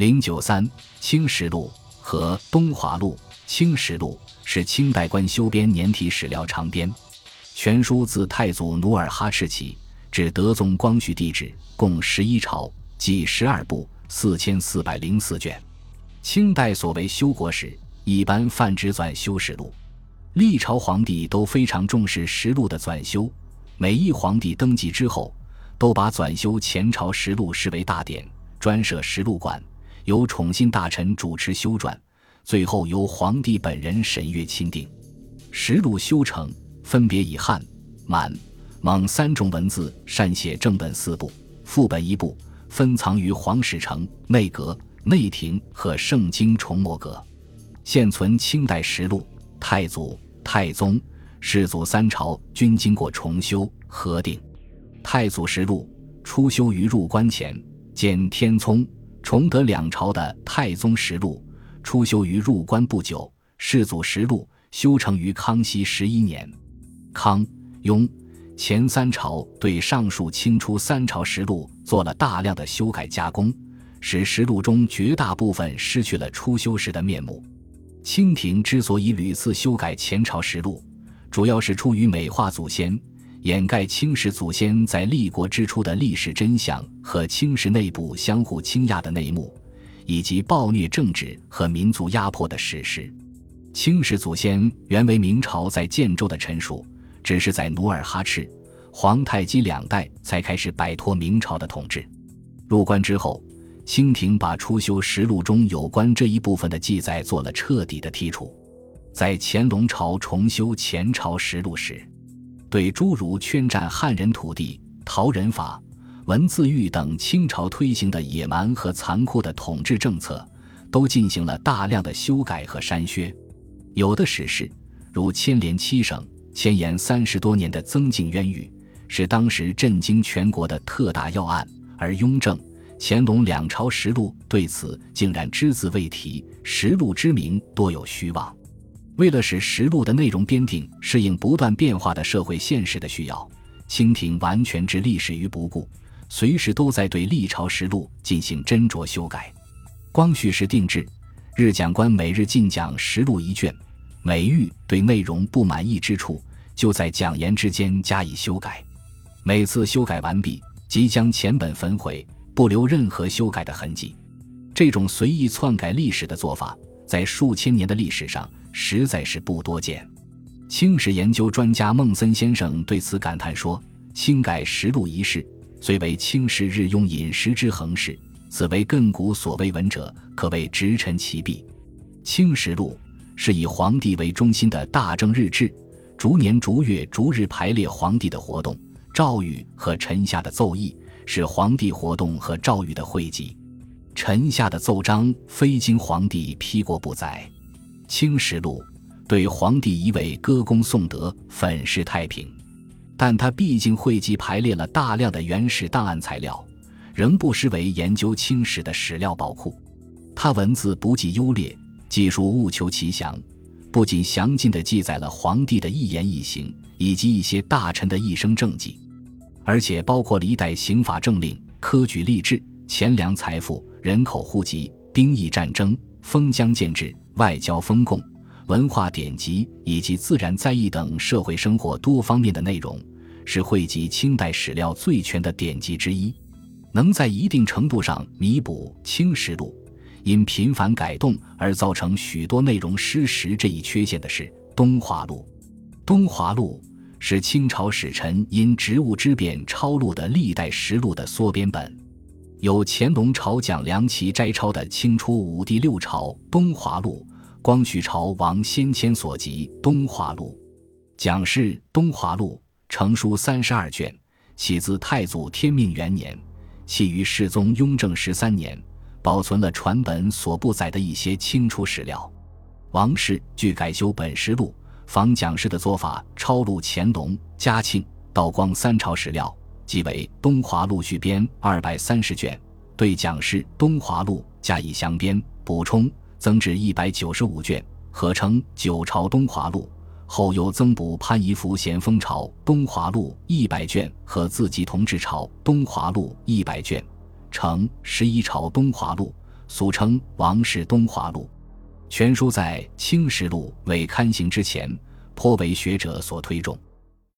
零九三《清实录》和《东华录》。《清实录》是清代官修编年体史料长编，全书自太祖努尔哈赤起至德宗光绪帝止，共十一朝，计十二部，四千四百零四卷。清代所谓修国史，一般泛指纂修实录。历朝皇帝都非常重视实录的纂修，每一皇帝登基之后，都把纂修前朝实录视为大典，专设实录馆，由宠信大臣主持修撰，最后由皇帝本人审阅钦定。实录修成，分别以汉、满、蒙三种文字善写正本四部，副本一部，分藏于皇史城、内阁、内廷和圣经重墨阁。现存清代实录。太祖、太宗、世祖三朝均经过重修核定。太祖实录初修于入关前，见天聪、崇德两朝的太宗实录初修于入关不久。世祖实录修成于康熙十一年。康、雍前三朝对上述清初三朝实录做了大量的修改加工，使实录中绝大部分失去了初修时的面目。清廷之所以屡次修改前朝实录，主要是出于美化祖先、掩盖清史祖先在立国之初的历史真相和清史内部相互倾轧的内幕，以及暴虐政治和民族压迫的事实。清史祖先原为明朝在建州的陈属，只是在努尔哈赤、皇太极两代才开始摆脱明朝的统治。入关之后。清廷把初修实录中有关这一部分的记载做了彻底的剔除，在乾隆朝重修前朝实录时，对诸如圈占汉人土地、逃人法、文字狱等清朝推行的野蛮和残酷的统治政策，都进行了大量的修改和删削。有的史事，如牵连七省、牵延三十多年的曾静冤狱，是当时震惊全国的特大要案，而雍正。乾隆两朝实录对此竟然只字未提，实录之名多有虚妄。为了使实录的内容编定适应不断变化的社会现实的需要，清廷完全置历史于不顾，随时都在对历朝实录进行斟酌修改。光绪时定制，日讲官每日进讲实录一卷，每遇对内容不满意之处，就在讲言之间加以修改。每次修改完毕，即将前本焚毁。不留任何修改的痕迹，这种随意篡改历史的做法，在数千年的历史上实在是不多见。清史研究专家孟森先生对此感叹说：“清改实录一事，虽为清史日用饮食之恒事，此为亘古所未闻者，可谓直陈其弊。清实录是以皇帝为中心的大政日志，逐年逐月逐日排列皇帝的活动、诏谕和臣下的奏议。”是皇帝活动和诏谕的汇集，臣下的奏章非经皇帝批过不载。清史录对皇帝一味歌功颂德、粉饰太平，但他毕竟汇集排列了大量的原始档案材料，仍不失为研究清史的史料宝库。他文字不计优劣，技术务求其详，不仅详尽地记载了皇帝的一言一行，以及一些大臣的一生政绩。而且包括历代刑法政令、科举吏治、钱粮财富、人口户籍、兵役战争、封疆建制、外交封贡、文化典籍以及自然灾异等社会生活多方面的内容，是汇集清代史料最全的典籍之一。能在一定程度上弥补《清实录》因频繁改动而造成许多内容失实这一缺陷的是《东华录》。《东华录》。是清朝使臣因职务之便抄录的历代实录的缩编本，有乾隆朝蒋良琦摘抄的清初五帝六朝东华录，光绪朝王先谦所集东华录，蒋氏东华录成书三十二卷，起自太祖天命元年，起于世宗雍正十三年，保存了传本所不载的一些清初史料。王氏据改修本实录。仿蒋氏的做法，抄录乾隆、嘉庆、道光三朝史料，即为《东华录》续编二百三十卷，对蒋氏《东华录》加以详编补充，增至一百九十五卷，合称《九朝东华录》。后又增补潘仪福咸丰朝《东华录》一百卷和自己同治朝《东华录》一百卷，成《十一朝东华录》。俗称《王氏东华录》。全书在《清实录》未刊行之前，颇为学者所推重。